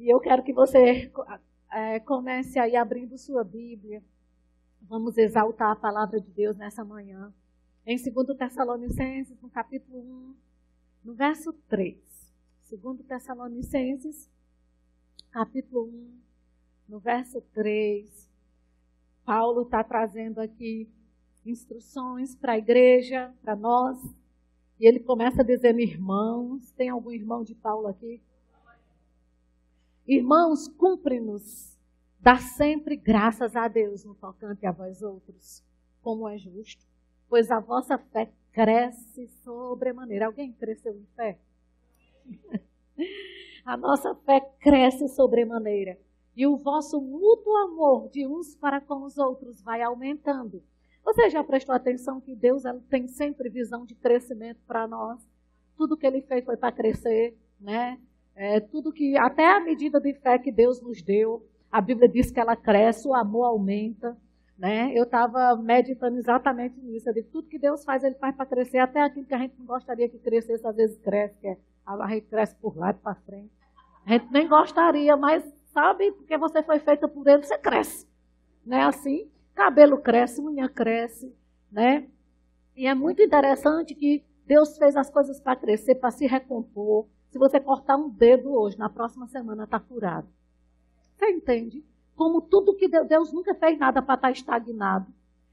E eu quero que você é, comece aí abrindo sua Bíblia. Vamos exaltar a palavra de Deus nessa manhã. Em 2 Tessalonicenses, no capítulo 1, no verso 3. 2 Tessalonicenses, capítulo 1, no verso 3. Paulo está trazendo aqui instruções para a igreja, para nós. E ele começa dizendo irmãos. Tem algum irmão de Paulo aqui? Irmãos, cumpre-nos dar sempre graças a Deus no tocante a vós outros, como é justo, pois a vossa fé cresce sobremaneira. Alguém cresceu em fé? a nossa fé cresce sobremaneira. E o vosso mútuo amor de uns para com os outros vai aumentando. Você já prestou atenção que Deus tem sempre visão de crescimento para nós? Tudo que Ele fez foi para crescer, né? É, tudo que, até a medida de fé que Deus nos deu, a Bíblia diz que ela cresce, o amor aumenta. Né? Eu estava meditando exatamente nisso. Eu digo, tudo que Deus faz, Ele faz para crescer, até aquilo que a gente não gostaria que crescesse, às vezes cresce, que é, a gente cresce por lá e para frente. A gente nem gostaria, mas sabe, porque você foi feita por Ele, você cresce. Não é assim? Cabelo cresce, unha cresce, né? E é muito interessante que Deus fez as coisas para crescer, para se recompor. Se você cortar um dedo hoje, na próxima semana está curado. Você entende? Como tudo que Deus, Deus nunca fez nada para estar tá estagnado.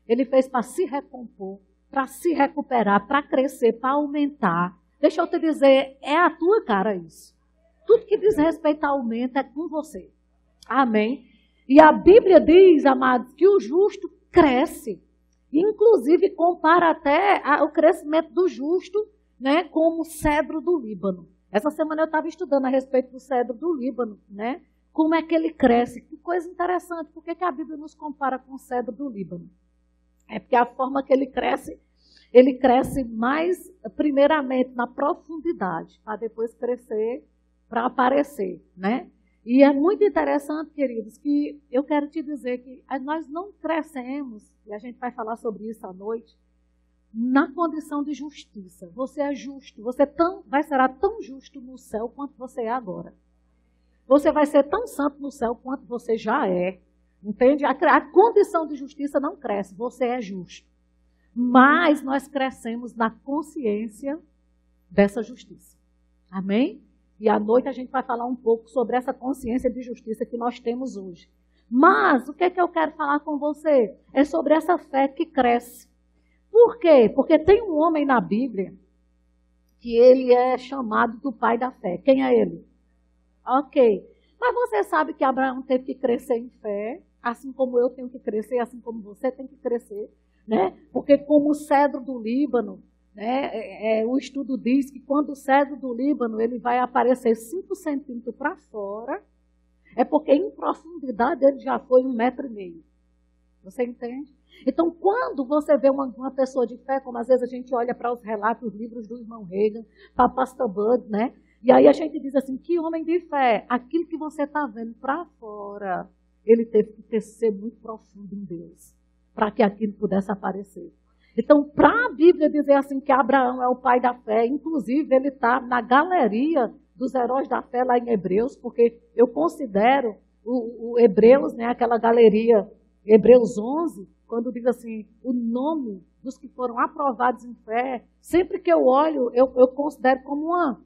Ele fez para se recompor, para se recuperar, para crescer, para aumentar. Deixa eu te dizer, é a tua cara isso. Tudo que diz respeito a aumento é com você. Amém? E a Bíblia diz, amados, que o justo cresce. Inclusive, compara até o crescimento do justo né, como o cedro do Líbano. Essa semana eu estava estudando a respeito do cedro do Líbano, né? Como é que ele cresce. Que coisa interessante. Por que, que a Bíblia nos compara com o cedro do Líbano? É porque a forma que ele cresce, ele cresce mais, primeiramente, na profundidade, para depois crescer, para aparecer, né? E é muito interessante, queridos, que eu quero te dizer que nós não crescemos, e a gente vai falar sobre isso à noite, na condição de justiça. Você é justo, você tão, vai ser tão justo no céu quanto você é agora. Você vai ser tão santo no céu quanto você já é. Entende? A, a condição de justiça não cresce, você é justo. Mas nós crescemos na consciência dessa justiça. Amém? E à noite a gente vai falar um pouco sobre essa consciência de justiça que nós temos hoje. Mas o que, é que eu quero falar com você? É sobre essa fé que cresce. Por quê? Porque tem um homem na Bíblia que ele é chamado do pai da fé. Quem é ele? Ok. Mas você sabe que Abraão teve que crescer em fé, assim como eu tenho que crescer, assim como você tem que crescer, né? Porque como o cedro do Líbano, né? É, é, o estudo diz que quando o cedro do Líbano ele vai aparecer 5 centímetros para fora, é porque em profundidade ele já foi um metro e meio. Você entende? Então, quando você vê uma, uma pessoa de fé, como às vezes a gente olha para os relatos, os livros do irmão Reagan, para Pastor Bud, né? E aí a gente diz assim, que homem de fé, aquilo que você está vendo para fora, ele teve que ter, ser muito profundo em Deus, para que aquilo pudesse aparecer. Então, para a Bíblia dizer assim que Abraão é o pai da fé, inclusive ele está na galeria dos heróis da fé lá em Hebreus, porque eu considero o, o Hebreus, né, aquela galeria, Hebreus 11, quando diz assim, o nome dos que foram aprovados em fé, sempre que eu olho, eu, eu considero como uma,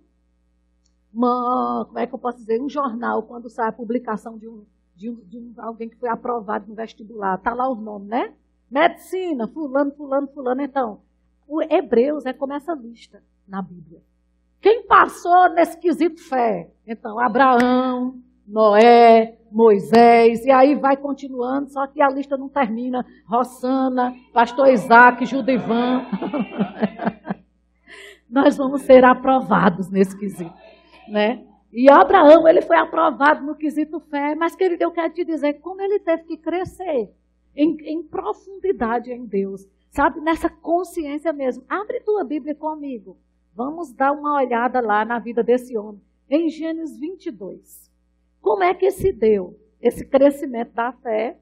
uma, como é que eu posso dizer, um jornal, quando sai a publicação de um, de, um, de um, alguém que foi aprovado no vestibular, está lá o nome, né? Medicina, fulano, fulano, fulano. Então, o Hebreus é como essa lista na Bíblia. Quem passou nesse quesito fé? Então, Abraão, Noé, Moisés, e aí vai continuando, só que a lista não termina. Rossana, pastor Isaac, Judivan. Nós vamos ser aprovados nesse quesito, né? E Abraão, ele foi aprovado no quesito fé, mas querido, eu quero te dizer como ele teve que crescer em, em profundidade em Deus, sabe? Nessa consciência mesmo. Abre tua Bíblia comigo. Vamos dar uma olhada lá na vida desse homem. Em Gênesis 22. Como é que se deu esse crescimento da fé?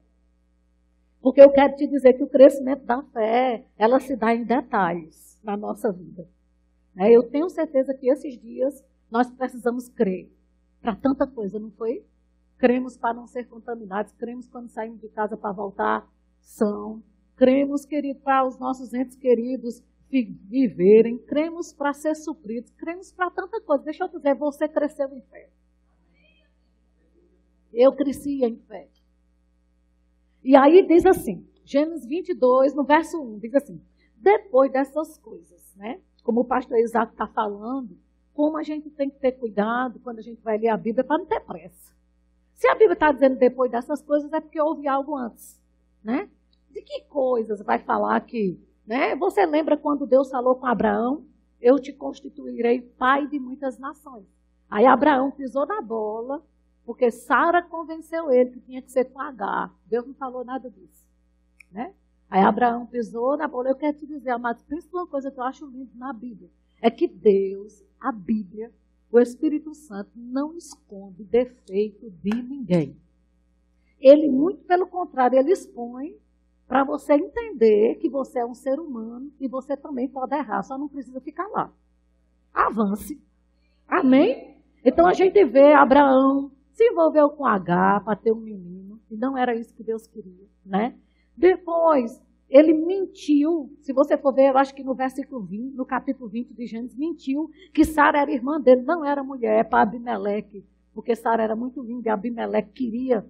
Porque eu quero te dizer que o crescimento da fé, ela se dá em detalhes na nossa vida. É, eu tenho certeza que esses dias nós precisamos crer. para tanta coisa, não foi? Cremos para não ser contaminados, cremos quando saímos de casa para voltar são, cremos, querido, para os nossos entes queridos viverem, cremos para ser supridos, cremos para tanta coisa. Deixa eu dizer, você cresceu em fé. Eu cresci em fé. E aí diz assim, Gênesis 22, no verso 1, diz assim: depois dessas coisas, né? Como o pastor Isaac está falando, como a gente tem que ter cuidado quando a gente vai ler a Bíblia para não ter pressa. Se a Bíblia está dizendo depois dessas coisas, é porque houve algo antes, né? De que coisas vai falar aqui? Né? Você lembra quando Deus falou com Abraão? Eu te constituirei pai de muitas nações. Aí Abraão pisou na bola, porque Sara convenceu ele que tinha que ser com H. Deus não falou nada disso. Né? Aí Abraão pisou na bola. Eu quero te dizer, amados, pensa uma coisa que eu acho lindo na Bíblia. É que Deus, a Bíblia, o Espírito Santo, não esconde defeito de ninguém. Ele, muito pelo contrário, ele expõe para você entender que você é um ser humano e você também pode errar, só não precisa ficar lá. Avance. Amém? Então a gente vê Abraão se envolveu com H para ter um menino, e não era isso que Deus queria, né? Depois, ele mentiu, se você for ver, eu acho que no versículo 20, no capítulo 20 de Gênesis, mentiu que Sara era irmã dele, não era mulher, é para Abimeleque, porque Sara era muito linda e Abimeleque queria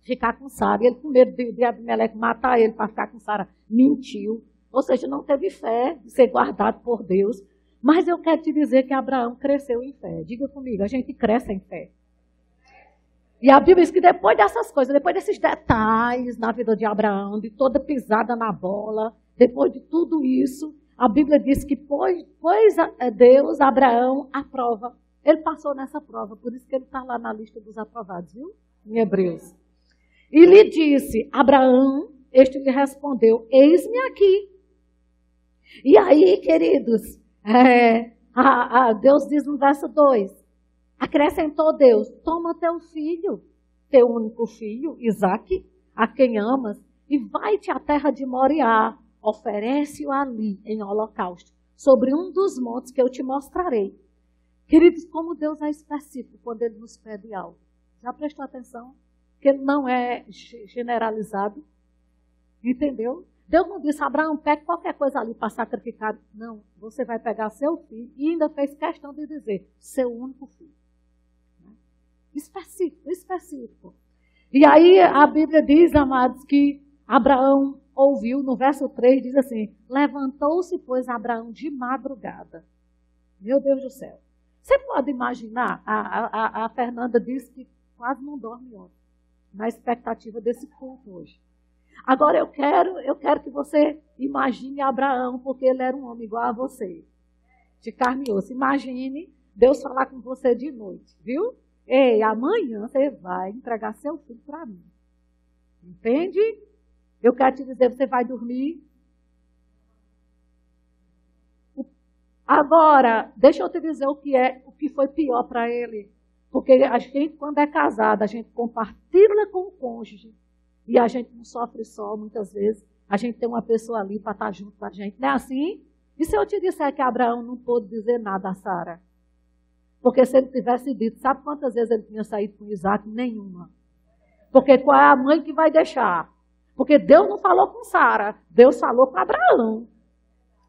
ficar com Sara. E ele, com medo de, de Abimeleque matar ele para ficar com Sara, mentiu. Ou seja, não teve fé de ser guardado por Deus. Mas eu quero te dizer que Abraão cresceu em fé. Diga comigo, a gente cresce em fé. E a Bíblia diz que depois dessas coisas, depois desses detalhes na vida de Abraão, de toda pisada na bola, depois de tudo isso, a Bíblia diz que pois, pois é Deus, Abraão, aprova. Ele passou nessa prova, por isso que ele está lá na lista dos aprovados, viu? Em Hebreus. E lhe disse, Abraão, este lhe respondeu, eis-me aqui. E aí, queridos, é, a, a Deus diz no verso 2, acrescentou Deus, toma teu filho, teu único filho, Isaque, a quem amas, e vai-te à terra de Moriá, oferece-o ali em holocausto, sobre um dos montes que eu te mostrarei. Queridos, como Deus é específico quando Ele nos pede algo. Já prestou atenção? que não é generalizado. Entendeu? Deus não disse, Abraão, pegue qualquer coisa ali para sacrificar. Não, você vai pegar seu filho e ainda fez questão de dizer, seu único filho. Específico, específico. E aí a Bíblia diz, amados, que Abraão ouviu, no verso 3 diz assim: Levantou-se, pois, Abraão de madrugada. Meu Deus do céu. Você pode imaginar? A, a, a Fernanda disse que quase não dorme ontem na expectativa desse culto hoje. Agora eu quero, eu quero que você imagine Abraão, porque ele era um homem igual a você, de carne e osso. Imagine Deus falar com você de noite, viu? Ei, amanhã você vai entregar seu filho para mim. Entende? Eu quero te dizer, você vai dormir. Agora, deixa eu te dizer o que é, o que foi pior para ele. Porque a gente, quando é casada, a gente compartilha com o cônjuge. E a gente não sofre só, muitas vezes. A gente tem uma pessoa ali para estar junto com a gente. Não é assim? E se eu te disser que Abraão não pôde dizer nada a Sara? Porque se ele tivesse dito, sabe quantas vezes ele tinha saído com Isaac? Nenhuma. Porque qual é a mãe que vai deixar? Porque Deus não falou com Sara, Deus falou com Abraão.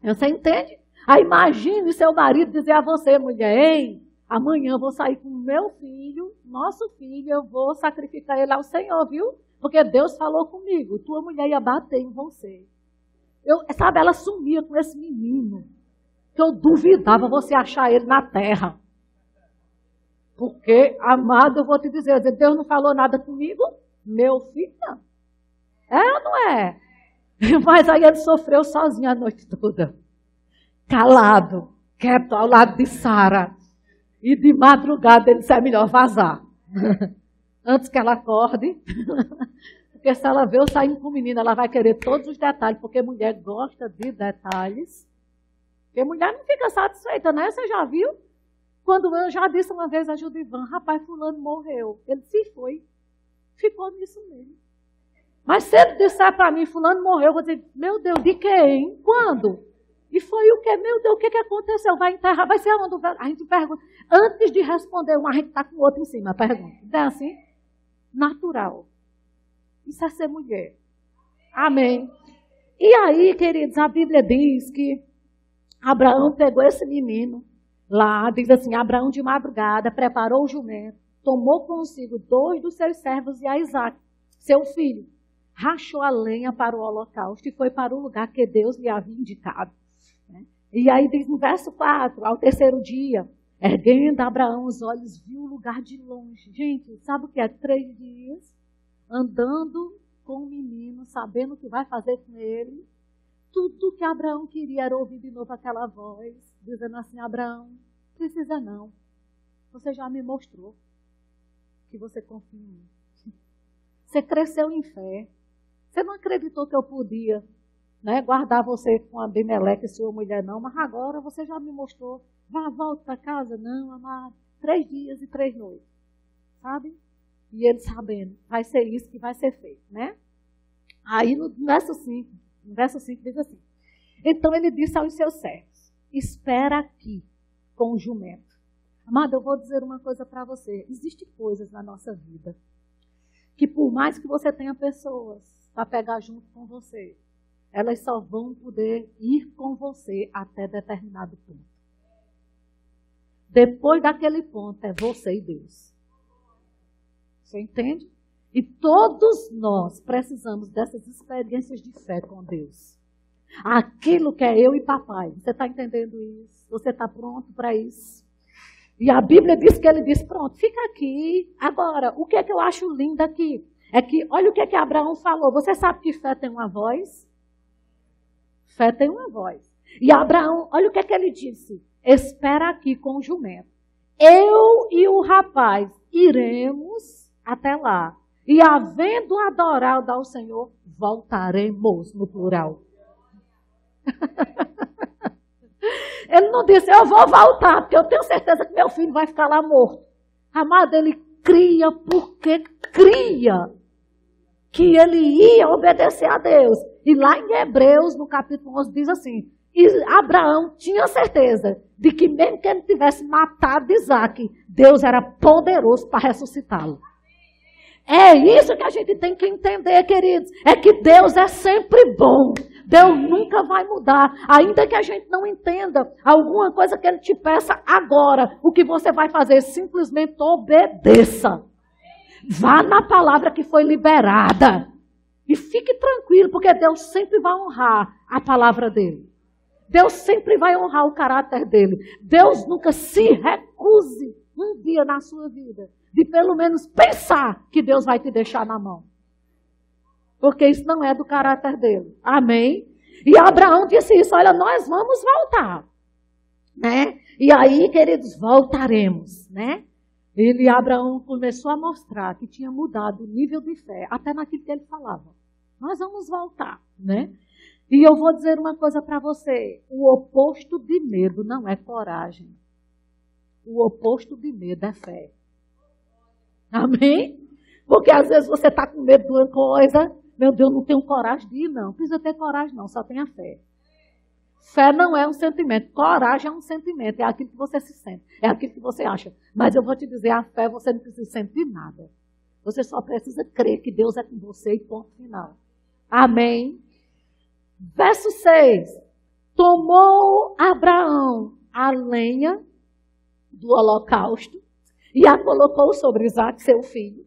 Você entende? Aí imagine seu marido dizer a você, mulher, ei, Amanhã eu vou sair com meu filho, nosso filho, eu vou sacrificar ele ao Senhor, viu? Porque Deus falou comigo, tua mulher ia bater em você. Eu, sabe, ela sumia com esse menino, que eu duvidava você achar ele na terra. Porque, amado, eu vou te dizer, Deus não falou nada comigo? Meu filho, É ou não é? Mas aí ele sofreu sozinho a noite toda. Calado, quieto, ao lado de Sara. E de madrugada ele disse, é melhor vazar. Antes que ela acorde. porque se ela vê eu saindo com o menino, ela vai querer todos os detalhes, porque mulher gosta de detalhes. Porque mulher não fica satisfeita, né? Você já viu? Quando eu já disse uma vez a Judivan, rapaz, fulano morreu. Ele se foi. Ficou nisso mesmo. Mas se ele disser para mim, fulano morreu, eu vou dizer, meu Deus, de quem? Quando? E foi o que? Meu Deus, o que, que aconteceu? Vai enterrar? Vai ser onde? A gente pergunta. Antes de responder um, a gente está com o outro em cima. Pergunta. Não é assim? Natural. Isso é ser mulher. Amém. E aí, queridos, a Bíblia diz que Abraão pegou esse menino lá, diz assim: Abraão de madrugada preparou o jumento, tomou consigo dois dos seus servos e a Isaac, seu filho, rachou a lenha para o holocausto e foi para o lugar que Deus lhe havia indicado. Né? E aí diz no verso 4, ao terceiro dia, erguendo Abraão os olhos, viu o lugar de longe. Gente, sabe o que é? Três dias andando com o menino, sabendo o que vai fazer com ele. Tudo que Abraão queria era ouvir de novo aquela voz, dizendo assim: Abraão, precisa não. Você já me mostrou que você confia em mim. Você cresceu em fé. Você não acreditou que eu podia né, guardar você com Abimeleque, sua mulher, não, mas agora você já me mostrou. Vá, volta para casa. Não, amado. Três dias e três noites. Sabe? E ele sabendo, vai ser isso que vai ser feito, né? Aí no verso 5, no verso 5 diz assim: Então ele disse aos seus servos: Espera aqui com o jumento. Amado, eu vou dizer uma coisa para você: existem coisas na nossa vida que, por mais que você tenha pessoas para pegar junto com você, elas só vão poder ir com você até determinado ponto. Depois daquele ponto é você e Deus. Você entende? E todos nós precisamos dessas experiências de fé com Deus. Aquilo que é eu e papai. Você está entendendo isso? Você está pronto para isso? E a Bíblia diz que ele diz: pronto, fica aqui. Agora, o que é que eu acho lindo aqui? É que, olha o que é que Abraão falou. Você sabe que fé tem uma voz? Fé tem uma voz. E Abraão, olha o que é que ele disse: espera aqui com o jumento. Eu e o rapaz iremos até lá. E havendo adorado ao Senhor, voltaremos no plural. ele não disse, eu vou voltar, porque eu tenho certeza que meu filho vai ficar lá morto. Amado, ele cria porque cria que ele ia obedecer a Deus. E lá em Hebreus, no capítulo 11, diz assim: Abraão tinha certeza de que, mesmo que ele tivesse matado Isaac, Deus era poderoso para ressuscitá-lo. É isso que a gente tem que entender, queridos. É que Deus é sempre bom. Deus nunca vai mudar. Ainda que a gente não entenda alguma coisa que Ele te peça agora, o que você vai fazer? Simplesmente obedeça. Vá na palavra que foi liberada. E fique tranquilo, porque Deus sempre vai honrar a palavra dele. Deus sempre vai honrar o caráter dele. Deus nunca se recuse um dia na sua vida de pelo menos pensar que Deus vai te deixar na mão. Porque isso não é do caráter dele. Amém? E Abraão disse isso: olha, nós vamos voltar. Né? E aí, queridos, voltaremos, né? Ele, Abraão, começou a mostrar que tinha mudado o nível de fé, até naquilo que ele falava. Nós vamos voltar, né? E eu vou dizer uma coisa para você: o oposto de medo não é coragem. O oposto de medo é fé. Amém? Porque às vezes você está com medo de uma coisa, meu Deus, não tenho coragem de ir, não. Precisa ter coragem, não, só tenha fé. Fé não é um sentimento, coragem é um sentimento, é aquilo que você se sente, é aquilo que você acha. Mas eu vou te dizer, a fé você não precisa sentir nada. Você só precisa crer que Deus é com você e ponto final. Amém? Verso 6. Tomou Abraão a lenha do holocausto e a colocou sobre Isaac, seu filho.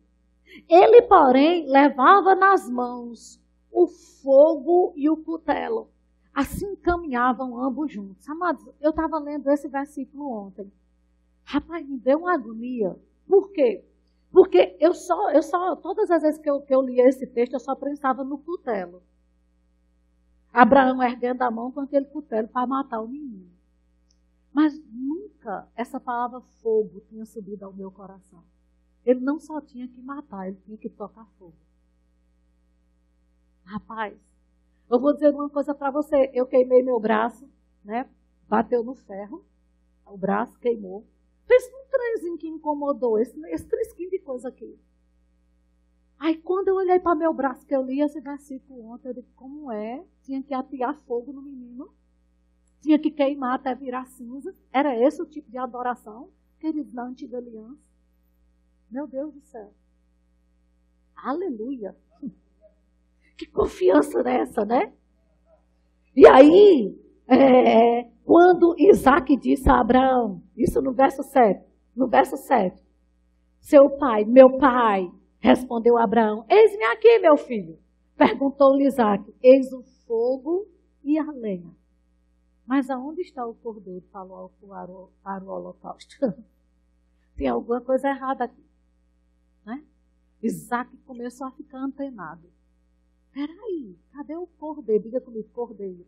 Ele, porém, levava nas mãos o fogo e o cutelo. Assim caminhavam ambos juntos. Amados, eu estava lendo esse versículo ontem. Rapaz, me deu uma agonia. Por quê? Porque eu só, eu só, todas as vezes que eu, que eu lia esse texto, eu só pensava no cutelo. Abraão erguendo a mão com aquele cutelo para matar o menino. Mas nunca essa palavra fogo tinha subido ao meu coração. Ele não só tinha que matar, ele tinha que tocar fogo. Rapaz, eu vou dizer uma coisa para você. Eu queimei meu braço, né? Bateu no ferro, o braço queimou. Fez um trenzinho que incomodou, esse, esse trisquinho de coisa aqui. Aí quando eu olhei para meu braço, que eu li esse versículo ontem, eu disse, como é? Tinha que atear fogo no menino. Tinha que queimar até virar cinza. Era esse o tipo de adoração, queridos, na antiga aliança. Meu Deus do céu. Aleluia. Que confiança nessa, né? E aí, é, quando Isaac disse a Abraão, isso no verso 7, no verso 7, seu pai, meu pai, respondeu Abraão, eis-me aqui, meu filho. Perguntou-lhe Isaac, eis o fogo e a lenha. Mas aonde está o cordeiro para o, holocausto? Tem alguma coisa errada aqui. Né? Isaac começou a ficar antenado. Peraí, cadê o cordeiro? Diga comigo, cordeiro.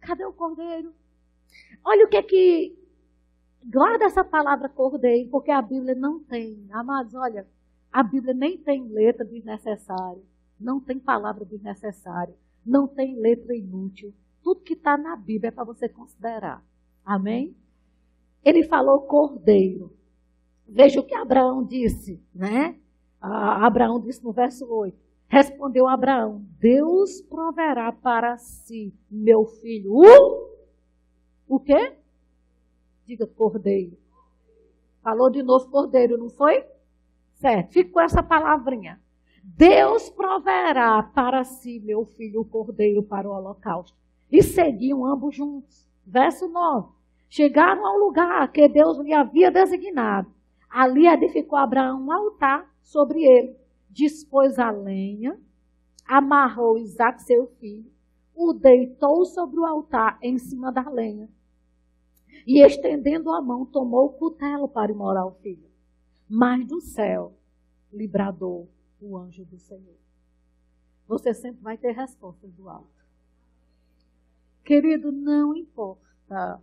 Cadê o cordeiro? Olha o que é que. Guarda essa palavra cordeiro, porque a Bíblia não tem. Amados, olha, a Bíblia nem tem letra desnecessária, não tem palavra desnecessária, não tem letra inútil. Tudo que está na Bíblia é para você considerar. Amém? Ele falou cordeiro. Veja o que Abraão disse, né? Abraão disse no verso 8. Respondeu Abraão: Deus proverá para si, meu filho, o, o quê? Diga cordeiro. Falou de novo cordeiro, não foi? Certo, fica com essa palavrinha. Deus proverá para si, meu filho, o cordeiro para o holocausto. E seguiam ambos juntos. Verso 9. Chegaram ao lugar que Deus lhe havia designado. Ali edificou Abraão um altar sobre ele dispôs a lenha, amarrou Isaac, seu filho, o deitou sobre o altar em cima da lenha. E estendendo a mão, tomou o cutelo para imorar o filho. Mas do céu lhe bradou o anjo do Senhor. Você sempre vai ter respostas do alto. Querido, não importa.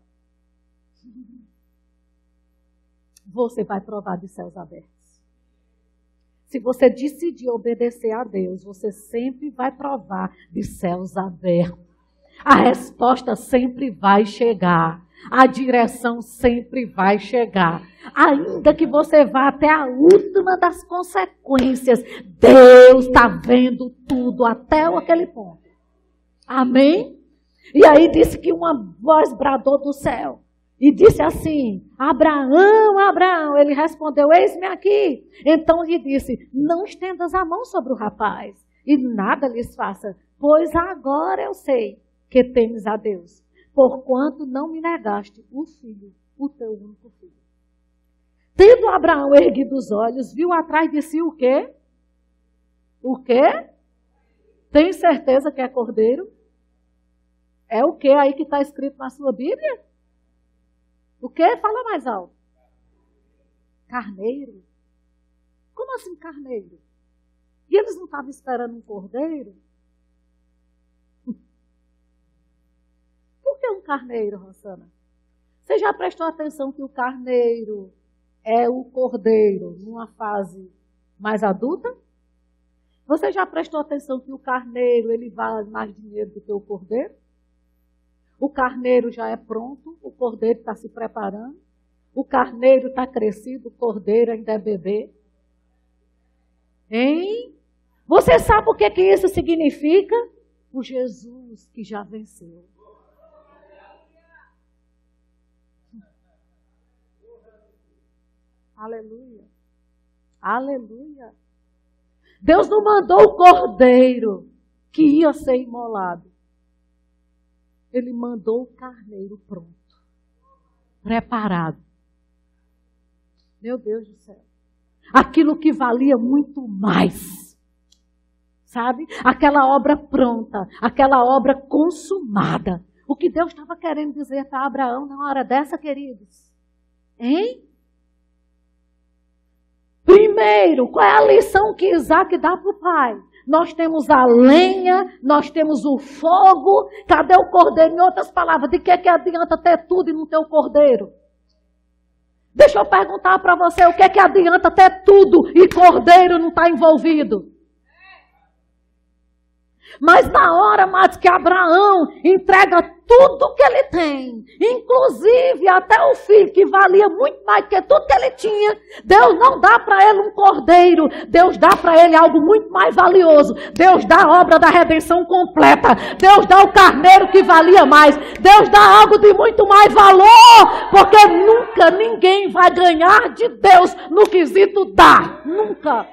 Você vai provar de céus abertos. Se você decidir obedecer a Deus, você sempre vai provar de céus abertos. A resposta sempre vai chegar. A direção sempre vai chegar. Ainda que você vá até a última das consequências, Deus está vendo tudo até aquele ponto. Amém? E aí disse que uma voz bradou do céu e disse assim: Abraão, Abraão. Ele respondeu: Eis-me aqui. Então lhe disse: Não estendas a mão sobre o rapaz e nada lhes faça, pois agora eu sei que temes a Deus, porquanto não me negaste o filho, o teu único filho. Tendo Abraão erguido os olhos, viu atrás de si o quê? O quê? Tem certeza que é cordeiro? É o que aí que está escrito na sua Bíblia? O que? Fala mais alto. Carneiro? Como assim carneiro? E eles não estavam esperando um cordeiro? Por que um carneiro, Rosana? Você já prestou atenção que o carneiro é o cordeiro numa fase mais adulta? Você já prestou atenção que o carneiro ele vale mais dinheiro do que o cordeiro? O carneiro já é pronto, o cordeiro está se preparando. O carneiro está crescido, o cordeiro ainda é bebê. Hein? Você sabe o que, que isso significa? O Jesus que já venceu. Aleluia. Aleluia. Deus não mandou o cordeiro que ia ser imolado ele mandou o carneiro pronto, preparado. Meu Deus do céu. Aquilo que valia muito mais. Sabe? Aquela obra pronta, aquela obra consumada. O que Deus estava querendo dizer para Abraão na hora dessa, queridos? Hein? Primeiro, qual é a lição que Isaac dá para o pai? Nós temos a lenha, nós temos o fogo. Cadê o cordeiro? Em outras palavras, de que, que adianta ter tudo e não ter o cordeiro? Deixa eu perguntar para você, o que, que adianta ter tudo e cordeiro não está envolvido? Mas na hora, mais que Abraão entrega tudo que ele tem, inclusive até o filho, que valia muito mais que tudo que ele tinha, Deus não dá para ele um cordeiro, Deus dá para ele algo muito mais valioso. Deus dá a obra da redenção completa, Deus dá o carneiro que valia mais, Deus dá algo de muito mais valor, porque nunca ninguém vai ganhar de Deus no quesito dar, nunca.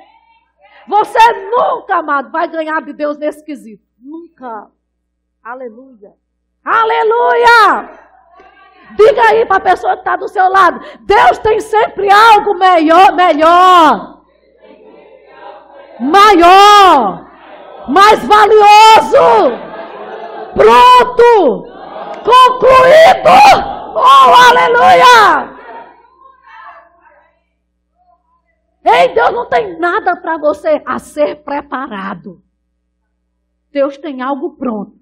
Você nunca, amado, vai ganhar de Deus nesse quesito. Nunca. Aleluia. Aleluia! Diga aí para a pessoa que está do seu lado: Deus tem sempre algo melhor, melhor, maior, mais valioso, pronto, concluído. Oh, aleluia! Ei, Deus não tem nada para você a ser preparado. Deus tem algo pronto.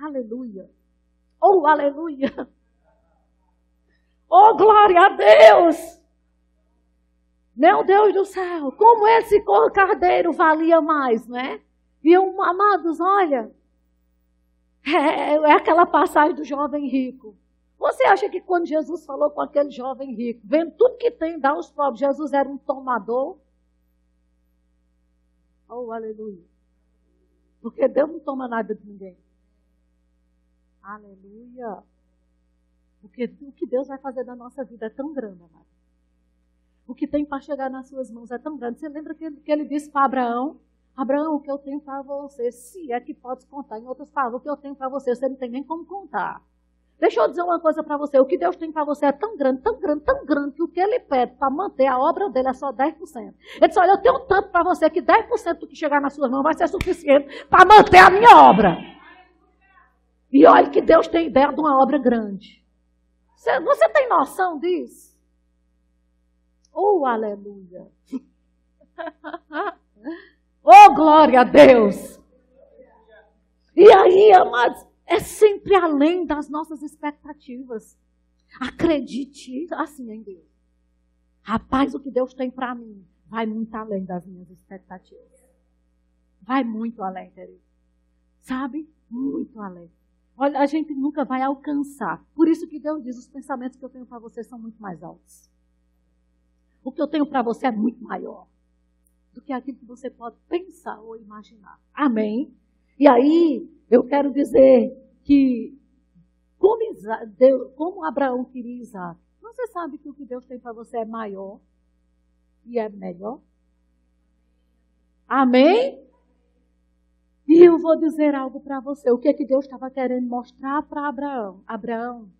Aleluia. Oh, aleluia. Oh, glória a Deus. Meu Deus do céu, como esse cordeiro valia mais, né? E um, amados, olha, é, é aquela passagem do jovem rico. Você acha que quando Jesus falou com aquele jovem rico, vendo tudo que tem, dá aos pobres, Jesus era um tomador? Oh, aleluia. Porque Deus não toma nada de ninguém. Aleluia. Porque o que Deus vai fazer na nossa vida é tão grande, amado. O que tem para chegar nas suas mãos é tão grande. Você lembra que, que ele disse para Abraão? Abraão, o que eu tenho para você, se é que pode contar. Em outras palavras, o que eu tenho para você, você não tem nem como contar. Deixa eu dizer uma coisa para você. O que Deus tem para você é tão grande, tão grande, tão grande, que o que Ele pede para manter a obra dele é só 10%. Ele disse, olha, eu tenho tanto para você que 10% do que chegar nas suas mãos vai ser suficiente para manter a minha obra. E olha que Deus tem ideia de uma obra grande. Você, você tem noção disso? Oh, aleluia. oh, glória a Deus. E aí, amados, é sempre além das nossas expectativas. Acredite assim em Deus. Rapaz, o que Deus tem para mim vai muito além das minhas expectativas. Vai muito além, querido. Sabe? Muito além. Olha, a gente nunca vai alcançar. Por isso que Deus diz: os pensamentos que eu tenho para você são muito mais altos. O que eu tenho para você é muito maior do que aquilo que você pode pensar ou imaginar. Amém? E aí, eu quero dizer que, como, Isaac, Deus, como Abraão queria Isaac, você sabe que o que Deus tem para você é maior e é melhor? Amém? E eu vou dizer algo para você. O que é que Deus estava querendo mostrar para Abraão? Abraão,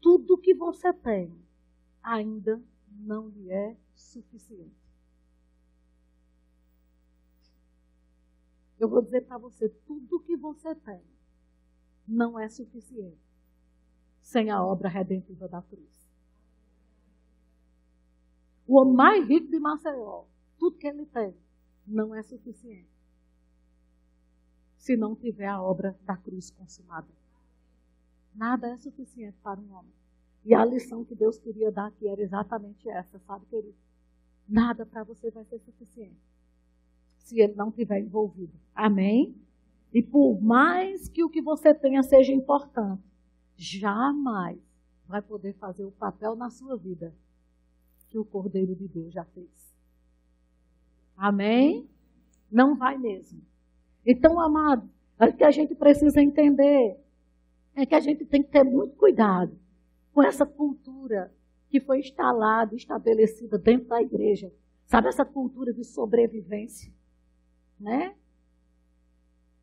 tudo que você tem ainda não lhe é suficiente. Eu vou dizer para você: tudo que você tem não é suficiente sem a obra redentiva da cruz. O homem mais rico de Maceió, tudo que ele tem, não é suficiente se não tiver a obra da cruz consumada. Nada é suficiente para um homem. E a lição que Deus queria dar aqui era exatamente essa, sabe, querido? Nada para você vai ser suficiente se ele não estiver envolvido. Amém? E por mais que o que você tenha seja importante, jamais vai poder fazer o papel na sua vida que o Cordeiro de Deus já fez. Amém? Não vai mesmo. Então, amado, o que a gente precisa entender é que a gente tem que ter muito cuidado com essa cultura que foi instalada, estabelecida dentro da igreja. Sabe essa cultura de sobrevivência? Né?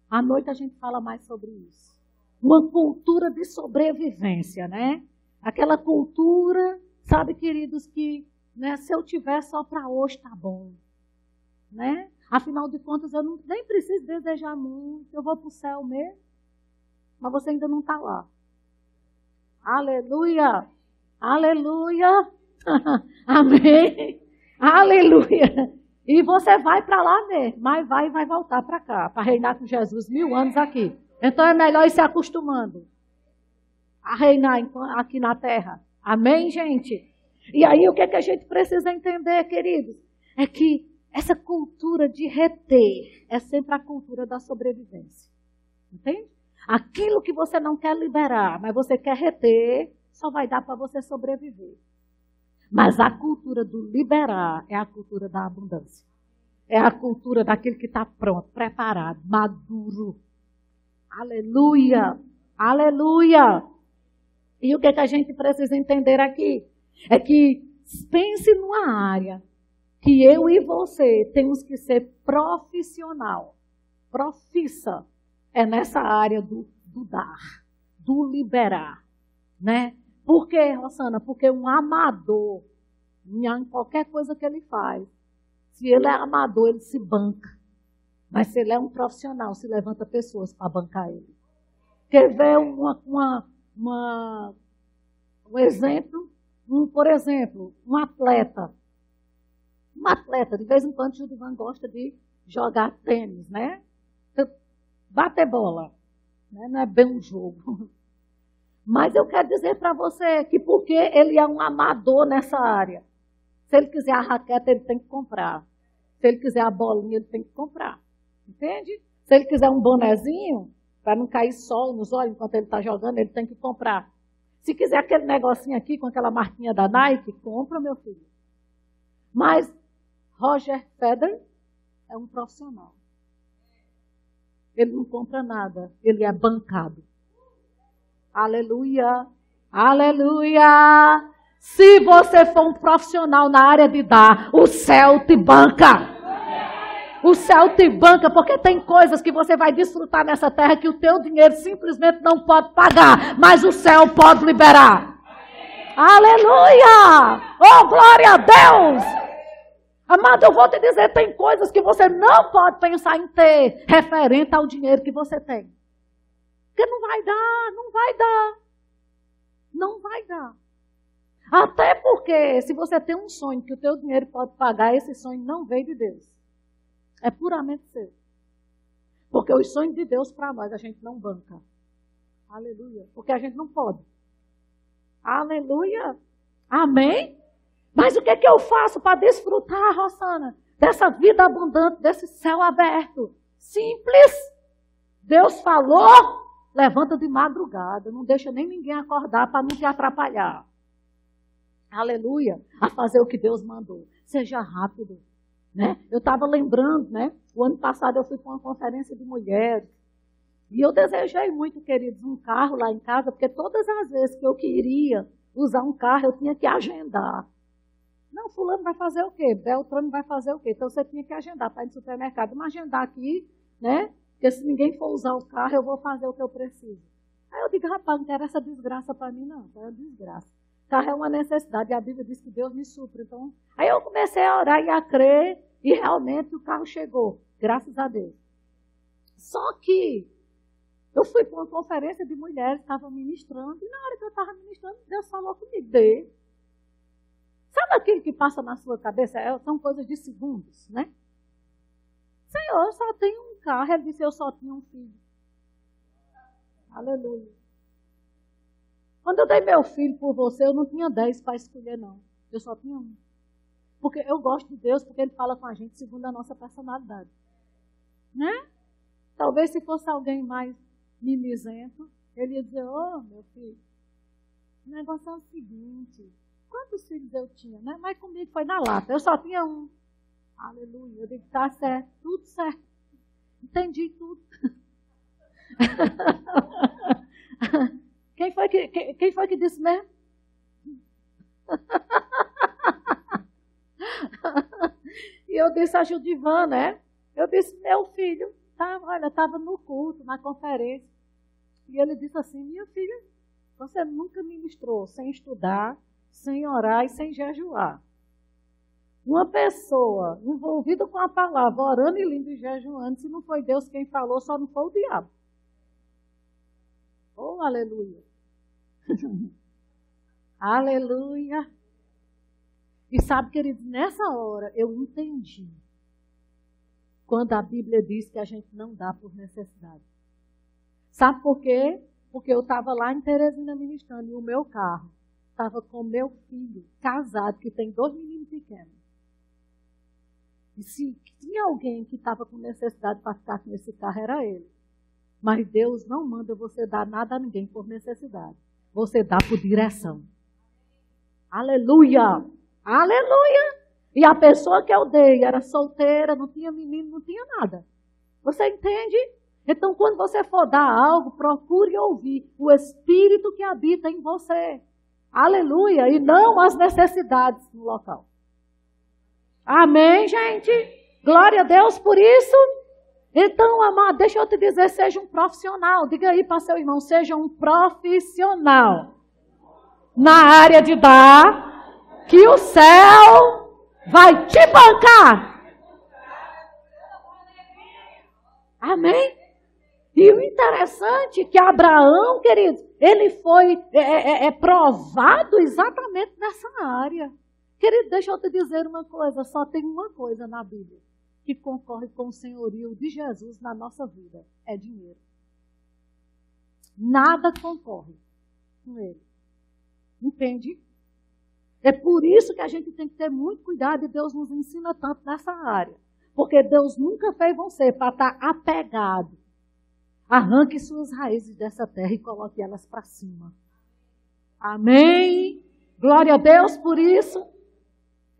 À noite a gente fala mais sobre isso. Uma cultura de sobrevivência, né? Aquela cultura, sabe, queridos, que né, se eu tiver só para hoje tá bom, né? Afinal de contas, eu não, nem preciso desejar muito, eu vou para o céu mesmo. Mas você ainda não está lá. Aleluia! Aleluia! Amém! Aleluia! E você vai para lá mesmo, mas vai e vai voltar para cá, para reinar com Jesus mil anos aqui. Então é melhor ir se acostumando a reinar aqui na terra. Amém, gente? E aí o que, é que a gente precisa entender, queridos? É que essa cultura de reter é sempre a cultura da sobrevivência. Entende? Aquilo que você não quer liberar, mas você quer reter, só vai dar para você sobreviver. Mas a cultura do liberar é a cultura da abundância. É a cultura daquele que está pronto, preparado, maduro. Aleluia! Aleluia! E o que, é que a gente precisa entender aqui? É que pense numa área que eu e você temos que ser profissional. Profissa é nessa área do, do dar, do liberar, né? Por quê, Rosana? Porque um amador, em qualquer coisa que ele faz, se ele é amador, ele se banca. Mas se ele é um profissional, se levanta pessoas para bancar ele. Quer ver uma, uma, uma, um exemplo? Um, por exemplo, um atleta. Um atleta, de vez em quando, o Judivan gosta de jogar tênis, né? bater bola. Né? Não é bem um jogo. Mas eu quero dizer para você que porque ele é um amador nessa área, se ele quiser a raquete, ele tem que comprar. Se ele quiser a bolinha, ele tem que comprar. Entende? Se ele quiser um bonezinho, para não cair sol nos olhos enquanto ele está jogando, ele tem que comprar. Se quiser aquele negocinho aqui com aquela marquinha da Nike, compra, meu filho. Mas Roger Federer é um profissional. Ele não compra nada, ele é bancado. Aleluia! Aleluia! Se você for um profissional na área de dar, o céu te banca. O céu te banca, porque tem coisas que você vai desfrutar nessa terra que o teu dinheiro simplesmente não pode pagar, mas o céu pode liberar. Aleluia! Oh, glória a Deus! Amado, eu vou te dizer, tem coisas que você não pode pensar em ter referente ao dinheiro que você tem. Porque não vai dar, não vai dar. Não vai dar. Até porque, se você tem um sonho que o teu dinheiro pode pagar, esse sonho não veio de Deus. É puramente seu. Porque os sonhos de Deus para nós a gente não banca. Aleluia. Porque a gente não pode. Aleluia. Amém? Mas o que, é que eu faço para desfrutar, Rosana, dessa vida abundante, desse céu aberto? Simples. Deus falou, levanta de madrugada, não deixa nem ninguém acordar para não te atrapalhar. Aleluia, a fazer o que Deus mandou. Seja rápido. Né? Eu estava lembrando, né? O ano passado eu fui para uma conferência de mulheres. E eu desejei muito, queridos, um carro lá em casa, porque todas as vezes que eu queria usar um carro, eu tinha que agendar. Não, fulano vai fazer o quê? Beltrano vai fazer o quê? Então você tinha que agendar para ir no supermercado. Mas agendar aqui, né? Porque se ninguém for usar o carro, eu vou fazer o que eu preciso. Aí eu digo, rapaz, não quero essa desgraça para mim, não. É uma desgraça. Carro é uma necessidade. E a Bíblia diz que Deus me supra. Então, aí eu comecei a orar e a crer. E realmente o carro chegou. Graças a Deus. Só que eu fui para uma conferência de mulheres, estava ministrando, e na hora que eu estava ministrando, Deus falou comigo, dê. Sabe aquilo que passa na sua cabeça? É, são coisas de segundos, né? Senhor, eu só tenho carro. Ele disse, eu só tinha um filho. Aleluia. Quando eu dei meu filho por você, eu não tinha dez para escolher, não. Eu só tinha um. Porque eu gosto de Deus, porque Ele fala com a gente segundo a nossa personalidade. Né? Talvez se fosse alguém mais mimizento, ele ia dizer, ô oh, meu filho, o negócio é o seguinte, Quantos filhos eu tinha, né? Mas comigo foi na lata. Eu só tinha um. Aleluia. Eu digo, tá certo, tudo certo. Entendi tudo. quem, foi que, quem, quem foi que disse mesmo? e eu disse a Judivan, né? Eu disse, meu filho, tá, olha, estava no culto, na conferência. E ele disse assim, minha filha, você nunca ministrou sem estudar, sem orar e sem jejuar. Uma pessoa envolvida com a palavra, orando e lindo e jejuando, se não foi Deus quem falou, só não foi o diabo. Oh, aleluia. aleluia. E sabe, queridos, nessa hora eu entendi quando a Bíblia diz que a gente não dá por necessidade. Sabe por quê? Porque eu estava lá em Teresina ministrando e o meu carro estava com meu filho, casado, que tem dois meninos pequenos. E se tinha alguém que estava com necessidade para ficar com esse carro, era ele. Mas Deus não manda você dar nada a ninguém por necessidade. Você dá por direção. Aleluia! Aleluia! E a pessoa que eu dei era solteira, não tinha menino, não tinha nada. Você entende? Então, quando você for dar algo, procure ouvir o Espírito que habita em você. Aleluia! E não as necessidades no local. Amém, gente? Glória a Deus por isso. Então, amado, deixa eu te dizer, seja um profissional. Diga aí para seu irmão, seja um profissional na área de dar, que o céu vai te bancar. Amém? E o interessante é que Abraão, queridos, ele foi é, é, é provado exatamente nessa área. Querido, deixa eu te dizer uma coisa: só tem uma coisa na Bíblia que concorre com o senhorio de Jesus na nossa vida: é dinheiro. Nada concorre com ele. Entende? É por isso que a gente tem que ter muito cuidado e Deus nos ensina tanto nessa área. Porque Deus nunca fez você para estar apegado. Arranque suas raízes dessa terra e coloque elas para cima. Amém? Glória a Deus por isso.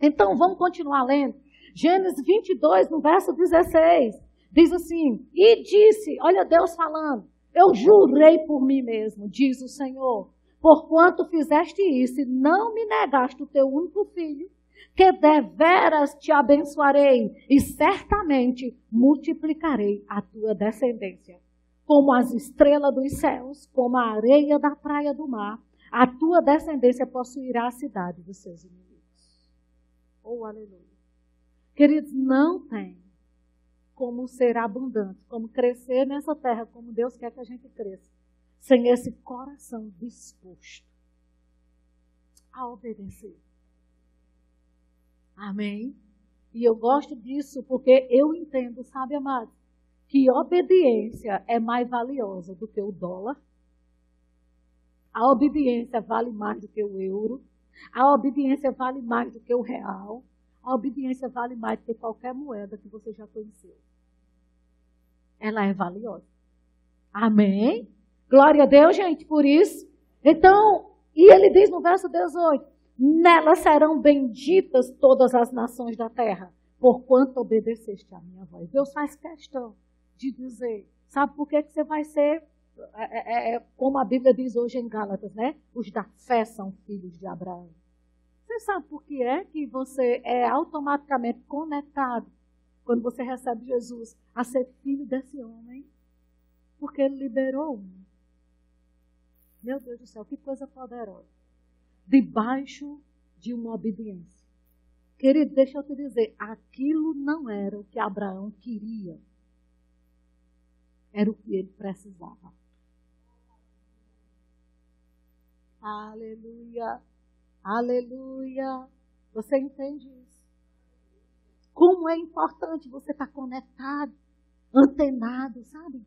Então vamos continuar lendo. Gênesis 22, no verso 16, diz assim: E disse, olha Deus falando, eu jurei por mim mesmo, diz o Senhor, porquanto fizeste isso e não me negaste o teu único filho, que deveras te abençoarei e certamente multiplicarei a tua descendência, como as estrelas dos céus, como a areia da praia do mar, a tua descendência possuirá a cidade dos seus inimigos. Oh, aleluia. Queridos, não tem como ser abundante, como crescer nessa terra como Deus quer que a gente cresça, sem esse coração disposto a obedecer. Amém? E eu gosto disso porque eu entendo, sabe, amado, que obediência é mais valiosa do que o dólar. A obediência vale mais do que o euro. A obediência vale mais do que o real. A obediência vale mais do que qualquer moeda que você já conheceu. Ela é valiosa. Amém? Glória a Deus, gente, por isso. Então, e ele diz no verso 18: Nela serão benditas todas as nações da terra, porquanto obedeceste à minha voz. Deus faz questão de dizer: sabe por que, que você vai ser é, é, é, como a Bíblia diz hoje em Gálatas, né? Os da fé são filhos de Abraão. Você sabe por que é que você é automaticamente conectado quando você recebe Jesus a ser filho desse homem? Porque ele liberou um. Meu Deus do céu, que coisa poderosa. Debaixo de uma obediência. Querido, deixa eu te dizer, aquilo não era o que Abraão queria. Era o que ele precisava. Aleluia. Aleluia. Você entende isso? Como é importante você estar conectado, antenado, sabe?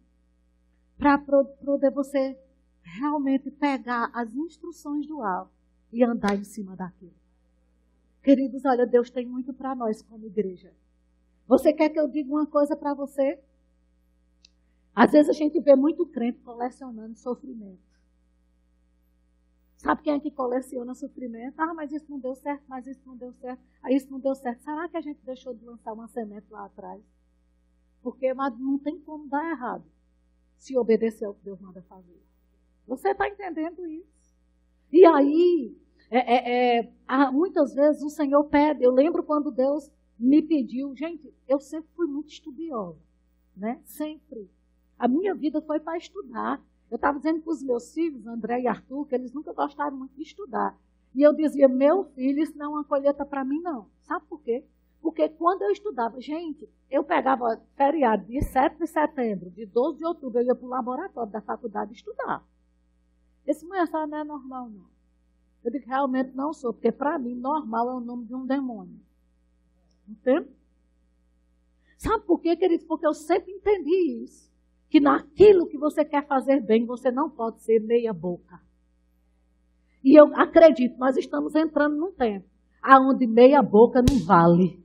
Para poder você realmente pegar as instruções do alto e andar em cima daquilo. Queridos, olha, Deus tem muito para nós como igreja. Você quer que eu diga uma coisa para você? Às vezes a gente vê muito crente colecionando sofrimento. Sabe quem é que coleciona sofrimento? Ah, mas isso não deu certo, mas isso não deu certo, ah, isso não deu certo. Será que a gente deixou de lançar uma semente lá atrás? Porque mas não tem como dar errado se obedecer ao que Deus manda fazer. Você está entendendo isso? E aí, é, é, é, muitas vezes o Senhor pede. Eu lembro quando Deus me pediu, gente, eu sempre fui muito estudiosa, né? Sempre. A minha vida foi para estudar. Eu estava dizendo para os meus filhos, André e Arthur, que eles nunca gostaram muito de estudar. E eu dizia, meu filho, isso não é uma colheita para mim, não. Sabe por quê? Porque quando eu estudava, gente, eu pegava feriado de 7 de setembro, de 12 de outubro, eu ia para o laboratório da faculdade estudar. Esse mulher não é normal, não. Eu digo, realmente não sou, porque para mim, normal é o nome de um demônio. Entende? Sabe por quê, queridos? Porque eu sempre entendi isso que naquilo que você quer fazer bem, você não pode ser meia boca. E eu acredito, nós estamos entrando num tempo aonde meia boca não vale.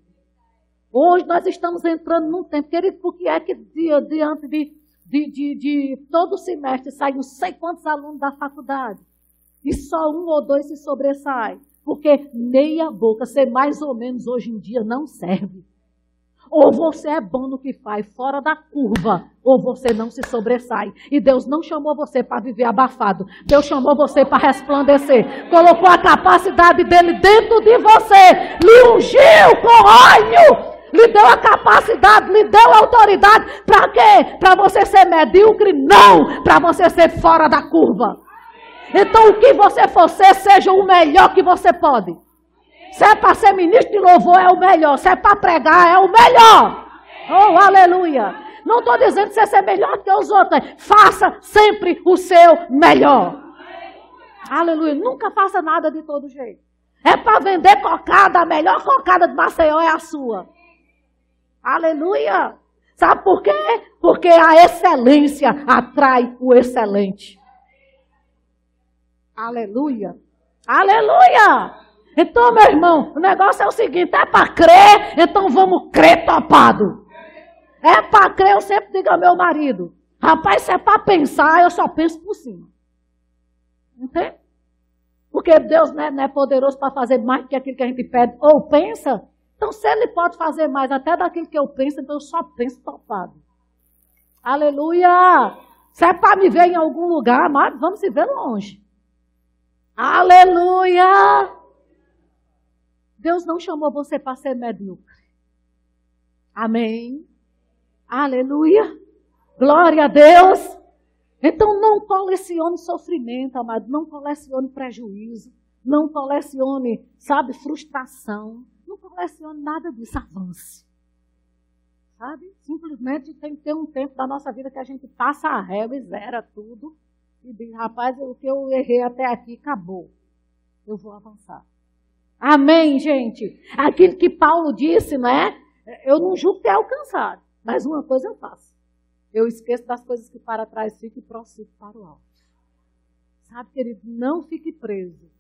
Hoje nós estamos entrando num tempo, querido, porque é que diante de, de, de, de todo semestre saem não sei quantos alunos da faculdade e só um ou dois se sobressaem? Porque meia boca, ser mais ou menos hoje em dia, não serve. Ou você é bom no que faz, fora da curva, ou você não se sobressai. E Deus não chamou você para viver abafado. Deus chamou você para resplandecer. Colocou a capacidade dele dentro de você. Lhe ungiu com óleo. Lhe deu a capacidade, lhe deu a autoridade. Para quê? Para você ser medíocre? Não. Para você ser fora da curva. Então, o que você for ser, seja o melhor que você pode. Se é para ser ministro de louvor, é o melhor. Se é para pregar, é o melhor. Oh, aleluia. Não estou dizendo que você ser melhor que os outros. Faça sempre o seu melhor. Aleluia. Nunca faça nada de todo jeito. É para vender cocada. A melhor cocada de Maceió é a sua. Aleluia. Sabe por quê? Porque a excelência atrai o excelente. Aleluia. Aleluia. Então, meu irmão, o negócio é o seguinte: é para crer, então vamos crer topado. É para crer, eu sempre digo ao meu marido: rapaz, se é para pensar, eu só penso por cima. Entende? Porque Deus não é, não é poderoso para fazer mais do que aquilo que a gente pede ou pensa. Então, se Ele pode fazer mais até daquilo que eu penso, então eu só penso topado. Aleluia! Se é para me ver em algum lugar, mas vamos se ver longe. Aleluia! Deus não chamou você para ser medíocre. Amém. Aleluia. Glória a Deus. Então não colecione sofrimento, amado. Não colecione prejuízo. Não colecione, sabe, frustração. Não colecione nada disso. Avance. Sabe? Simplesmente tem que ter um tempo da nossa vida que a gente passa a régua e zera tudo. E diz, rapaz, o que eu errei até aqui acabou. Eu vou avançar. Amém, gente? Aquilo que Paulo disse, não é? Eu não julgo ter alcançado, mas uma coisa eu faço. Eu esqueço das coisas que para trás ficam e prossigo para o alto. Sabe, querido, não fique preso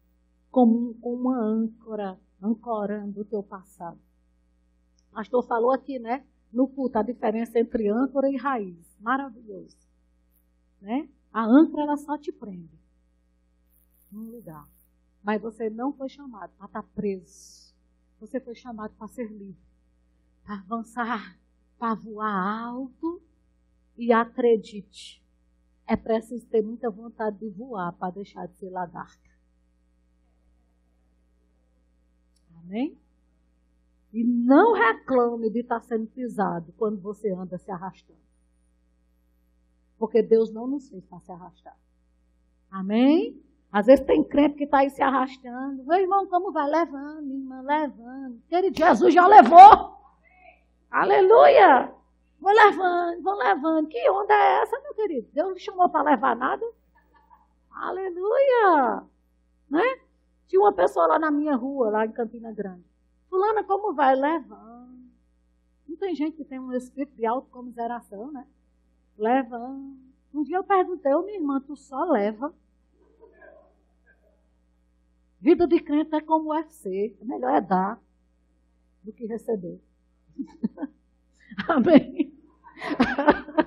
como uma âncora, ancorando o teu passado. O pastor falou aqui, né? No culto, a diferença entre âncora e raiz. Maravilhoso. Né? A âncora, ela só te prende num lugar. Mas você não foi chamado para estar preso. Você foi chamado para ser livre, para avançar, para voar alto. E acredite, é preciso ter muita vontade de voar para deixar de ser lagarta. Amém? E não reclame de estar sendo pisado quando você anda se arrastando. Porque Deus não nos fez para se arrastar. Amém? Às vezes tem crente que está aí se arrastando. Meu irmão, como vai? Levando, minha irmã, levando. Querido, Jesus já levou. Aleluia! Vou levando, vou levando. Que onda é essa, meu querido? Deus não chamou para levar nada? Aleluia! Né? Tinha uma pessoa lá na minha rua, lá em Campina Grande. Fulana, como vai? Levando. Não tem gente que tem um espírito de autocomiseração, né? Levando. Um dia eu perguntei, ô minha irmã, tu só leva? Vida de crente é como UFC. É melhor é dar do que receber. Amém.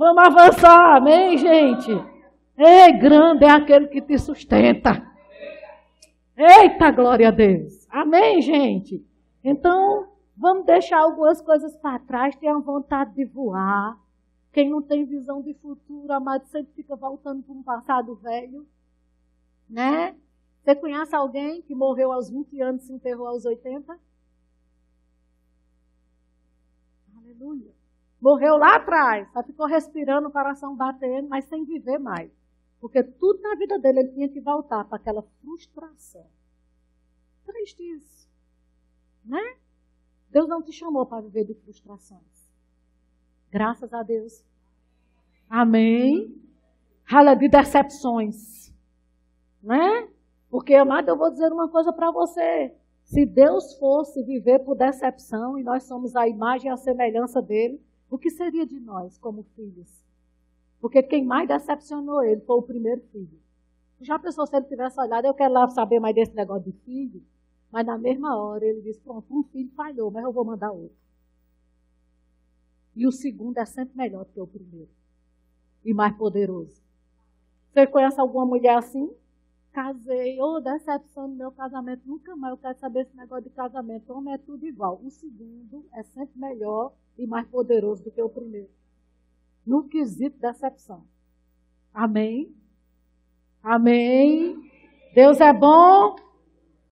Vamos avançar, amém, gente? Ei, grande é aquele que te sustenta. Eita, glória a Deus. Amém, gente? Então, vamos deixar algumas coisas para trás, ter a vontade de voar. Quem não tem visão de futuro, amado, sempre fica voltando para um passado velho. Né? Você conhece alguém que morreu aos 20 anos e se enterrou aos 80? Aleluia. Morreu lá atrás, só ficou respirando, o coração batendo, mas sem viver mais. Porque tudo na vida dele ele tinha que voltar para aquela frustração. Triste isso. Né? Deus não te chamou para viver de frustrações. Graças a Deus. Amém. Rala de decepções. Né? Porque, amado, eu vou dizer uma coisa para você. Se Deus fosse viver por decepção e nós somos a imagem e a semelhança dele, o que seria de nós como filhos? Porque quem mais decepcionou ele foi o primeiro filho. Já pensou se ele tivesse olhado, eu quero lá saber mais desse negócio de filho? Mas na mesma hora ele disse, pronto, um filho falhou, mas eu vou mandar outro. E o segundo é sempre melhor do que o primeiro. E mais poderoso. Você conhece alguma mulher assim? Casei, oh, decepção no meu casamento, nunca mais eu quero saber esse negócio de casamento. Homem é tudo igual. O segundo é sempre melhor e mais poderoso do que o primeiro. No quesito decepção. Amém? Amém? Deus é bom